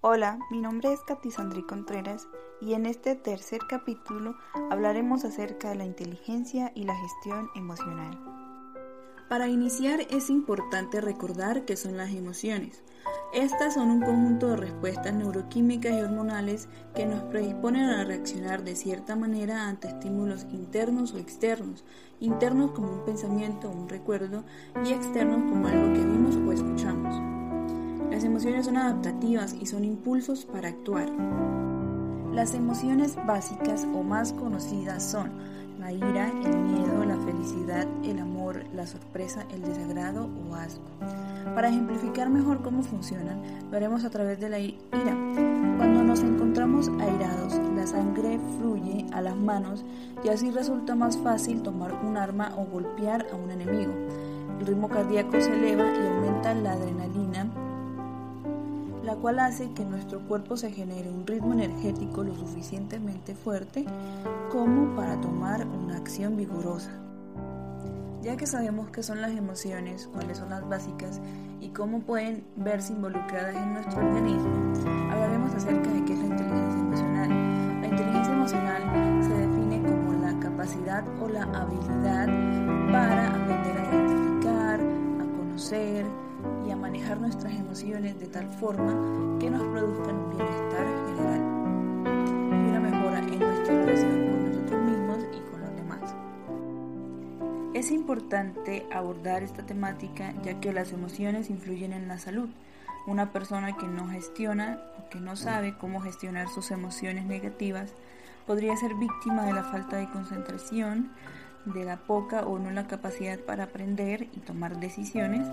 Hola, mi nombre es Katisandri Contreras y en este tercer capítulo hablaremos acerca de la inteligencia y la gestión emocional. Para iniciar es importante recordar qué son las emociones. Estas son un conjunto de respuestas neuroquímicas y hormonales que nos predisponen a reaccionar de cierta manera ante estímulos internos o externos, internos como un pensamiento o un recuerdo y externos como algo que vimos o escuchamos. Las emociones son adaptativas y son impulsos para actuar. Las emociones básicas o más conocidas son la ira, el miedo, la felicidad, el amor, la sorpresa, el desagrado o asco. Para ejemplificar mejor cómo funcionan, lo haremos a través de la ira. Cuando nos encontramos airados, la sangre fluye a las manos y así resulta más fácil tomar un arma o golpear a un enemigo. El ritmo cardíaco se eleva y aumenta la adrenalina la cual hace que nuestro cuerpo se genere un ritmo energético lo suficientemente fuerte como para tomar una acción vigorosa. Ya que sabemos qué son las emociones, cuáles son las básicas y cómo pueden verse involucradas en nuestro organismo, hablaremos acerca de qué es la inteligencia emocional. La inteligencia emocional se define como la capacidad o la habilidad para aprender a identificar, a conocer, y a manejar nuestras emociones de tal forma que nos produzcan un bienestar general y una mejora en nuestra relación con nosotros mismos y con los demás. Es importante abordar esta temática ya que las emociones influyen en la salud. Una persona que no gestiona o que no sabe cómo gestionar sus emociones negativas podría ser víctima de la falta de concentración, de la poca o no la capacidad para aprender y tomar decisiones,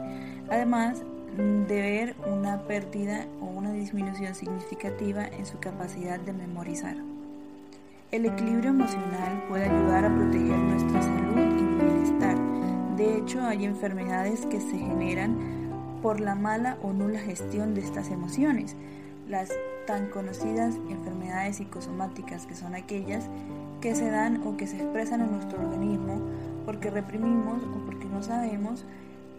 además de ver una pérdida o una disminución significativa en su capacidad de memorizar. El equilibrio emocional puede ayudar a proteger nuestra salud y bienestar. De hecho, hay enfermedades que se generan por la mala o nula gestión de estas emociones. Las tan conocidas enfermedades psicosomáticas, que son aquellas que se dan o que se expresan en nuestro organismo porque reprimimos o porque no sabemos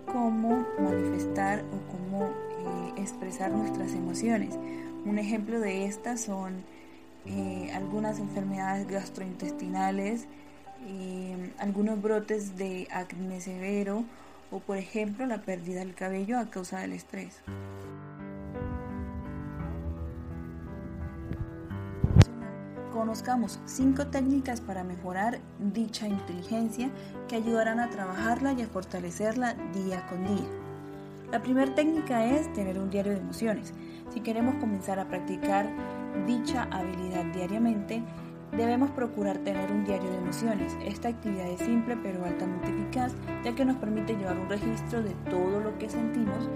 cómo manifestar o cómo eh, expresar nuestras emociones. Un ejemplo de estas son eh, algunas enfermedades gastrointestinales, eh, algunos brotes de acné severo o por ejemplo la pérdida del cabello a causa del estrés. Conozcamos cinco técnicas para mejorar dicha inteligencia que ayudarán a trabajarla y a fortalecerla día con día. La primera técnica es tener un diario de emociones. Si queremos comenzar a practicar dicha habilidad diariamente, debemos procurar tener un diario de emociones. Esta actividad es simple pero altamente eficaz ya que nos permite llevar un registro de todo lo que sentimos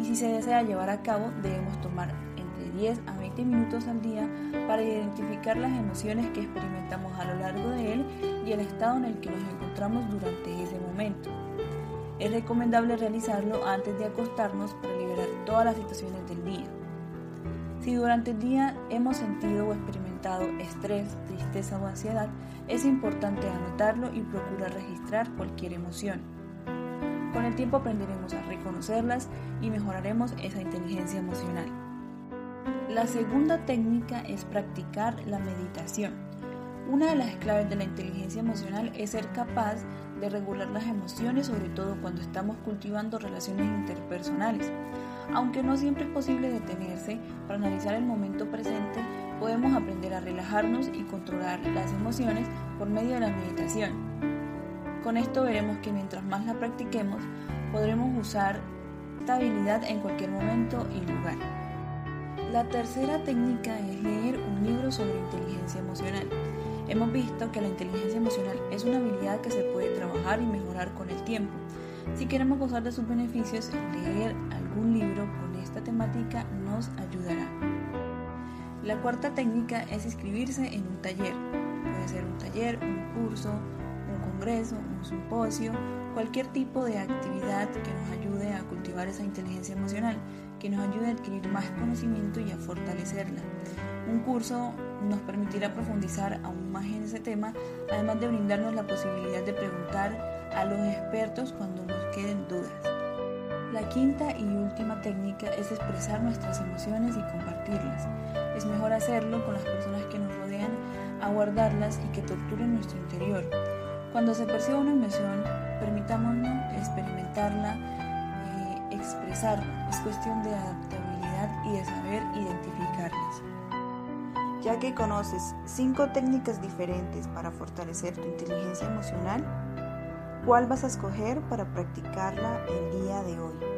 y si se desea llevar a cabo debemos tomar 10 a 20 minutos al día para identificar las emociones que experimentamos a lo largo de él y el estado en el que nos encontramos durante ese momento. Es recomendable realizarlo antes de acostarnos para liberar todas las situaciones del día. Si durante el día hemos sentido o experimentado estrés, tristeza o ansiedad, es importante anotarlo y procurar registrar cualquier emoción. Con el tiempo aprenderemos a reconocerlas y mejoraremos esa inteligencia emocional. La segunda técnica es practicar la meditación. Una de las claves de la inteligencia emocional es ser capaz de regular las emociones, sobre todo cuando estamos cultivando relaciones interpersonales. Aunque no siempre es posible detenerse para analizar el momento presente, podemos aprender a relajarnos y controlar las emociones por medio de la meditación. Con esto veremos que mientras más la practiquemos, podremos usar esta habilidad en cualquier momento y lugar. La tercera técnica es leer un libro sobre inteligencia emocional. Hemos visto que la inteligencia emocional es una habilidad que se puede trabajar y mejorar con el tiempo. Si queremos gozar de sus beneficios, leer algún libro con esta temática nos ayudará. La cuarta técnica es inscribirse en un taller. Puede ser un taller, un curso, congreso, un simposio, cualquier tipo de actividad que nos ayude a cultivar esa inteligencia emocional que nos ayude a adquirir más conocimiento y a fortalecerla. Un curso nos permitirá profundizar aún más en ese tema, además de brindarnos la posibilidad de preguntar a los expertos cuando nos queden dudas. La quinta y última técnica es expresar nuestras emociones y compartir compartirlas. Es mejor hacerlo con las personas que nos rodean a guardarlas y que torturen nuestro interior. Cuando se perciba una emoción, permitámonos experimentarla, eh, expresarla. Es cuestión de adaptabilidad y de saber identificarlas. Ya que conoces cinco técnicas diferentes para fortalecer tu inteligencia emocional, ¿cuál vas a escoger para practicarla el día de hoy?